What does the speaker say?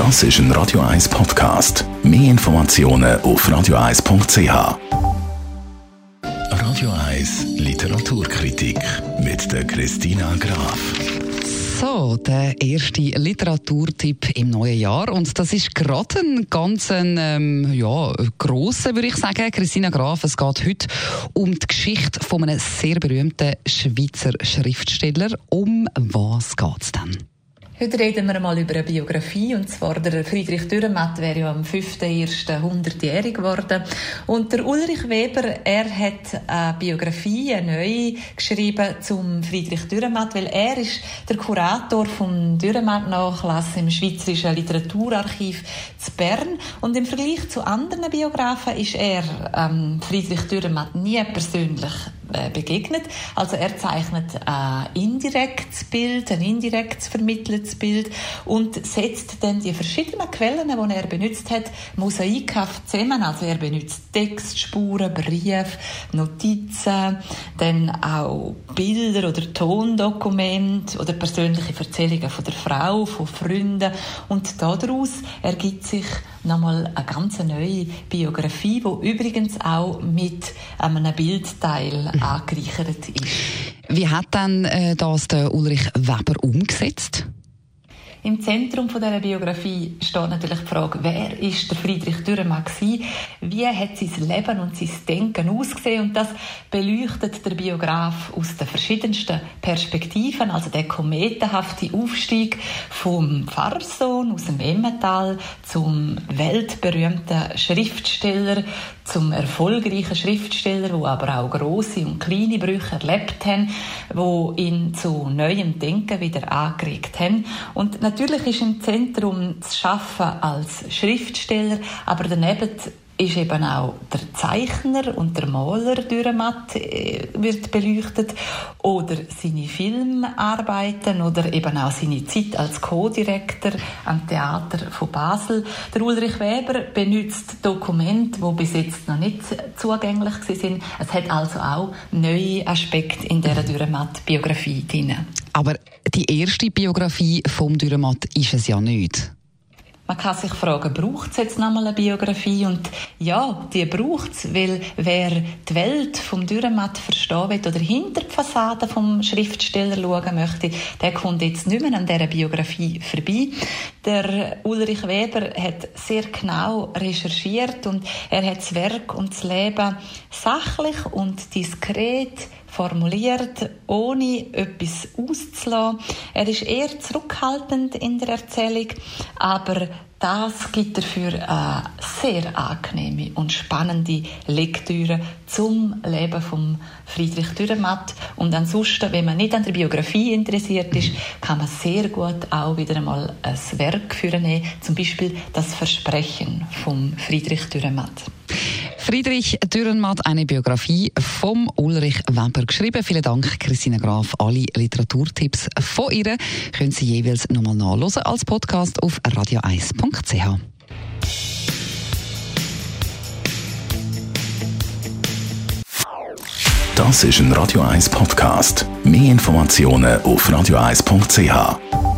Das ist ein Radio 1 Podcast. Mehr Informationen auf radio1.ch. Radio 1 Literaturkritik mit der Christina Graf. So, der erste Literaturtipp im neuen Jahr. Und das ist gerade ein ganz ähm, ja, grosser, würde ich sagen. Christina Graf, es geht heute um die Geschichte von einem sehr berühmten Schweizer Schriftsteller. Um was geht es denn? Heute reden wir mal über eine Biografie, und zwar der Friedrich Dürrenmatt wäre ja am 5.1. 100-jährig geworden. Und der Ulrich Weber, er hat eine Biografie, eine neue, geschrieben zum Friedrich Dürrenmatt, weil er ist der Kurator vom Dürrenmatt-Nachlass im Schweizerischen Literaturarchiv zu Bern. Und im Vergleich zu anderen Biografen ist er ähm, Friedrich Dürrenmatt nie persönlich begegnet. Also er zeichnet ein indirektes Bild, ein indirekt vermitteltes Bild und setzt dann die verschiedenen Quellen, die er benutzt hat, mosaikhaft zusammen. Also er benutzt Textspuren, Briefe, Notizen, dann auch Bilder oder Tondokumente oder persönliche Erzählungen von der Frau, von Freunden und daraus ergibt sich nochmal eine ganz neue Biografie, wo übrigens auch mit einem Bildteil mhm. angereichert ist. Wie hat dann äh, das der Ulrich Weber umgesetzt? Im Zentrum von dieser Biografie steht natürlich die Frage, wer ist der Friedrich Dürrenmatt gewesen? Wie hat sein Leben und sein Denken ausgesehen? Und das beleuchtet der Biograf aus den verschiedensten Perspektiven. Also der kometenhafte Aufstieg vom Pfarrsohn aus dem Emmental zum weltberühmten Schriftsteller, zum erfolgreichen Schriftsteller, wo aber auch große und kleine Brüche erlebt haben, wo ihn zu neuem Denken wieder angeregt haben. Und natürlich ist im Zentrum das Schaffen als Schriftsteller, aber daneben ist eben auch der Zeichner und der Maler Dürrenmatt äh, wird beleuchtet oder seine Filmarbeiten oder eben auch seine Zeit als Co-Direktor am Theater von Basel. Der Ulrich Weber benutzt Dokumente, die bis jetzt noch nicht zugänglich sind. Es hat also auch neue Aspekte in dieser Dürrenmatt-Biografie drin. Aber die erste Biografie vom Dürrenmatt ist es ja nicht. Man kann sich fragen, braucht es jetzt nochmal eine Biografie? Und ja, die braucht es, weil wer die Welt vom Dürrenmatt verstehen will oder hinter die Fassade vom Schriftsteller schauen möchte, der kommt jetzt nicht mehr an dieser Biografie vorbei. Der Ulrich Weber hat sehr genau recherchiert und er hat das Werk und das Leben sachlich und diskret formuliert, ohne etwas auszulassen. Er ist eher zurückhaltend in der Erzählung, aber das gibt dafür eine sehr angenehme und spannende Lektüre zum Leben von Friedrich Dürrenmatt. Und ansonsten, wenn man nicht an der Biografie interessiert ist, kann man sehr gut auch wieder einmal ein Werk führen, zum Beispiel das Versprechen von Friedrich Dürrenmatt. Friedrich Dürrenmatt, eine Biografie vom Ulrich Weber geschrieben. Vielen Dank, Christina Graf. Alle Literaturtipps von ihr können Sie jeweils nochmal nachlesen als Podcast auf radio1.ch. Das ist ein Radio 1 Podcast. Mehr Informationen auf radio1.ch.